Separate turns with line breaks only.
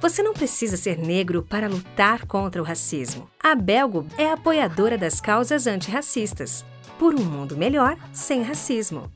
Você não precisa ser negro para lutar contra o racismo. A Belgo é apoiadora das causas antirracistas. Por um mundo melhor, sem racismo.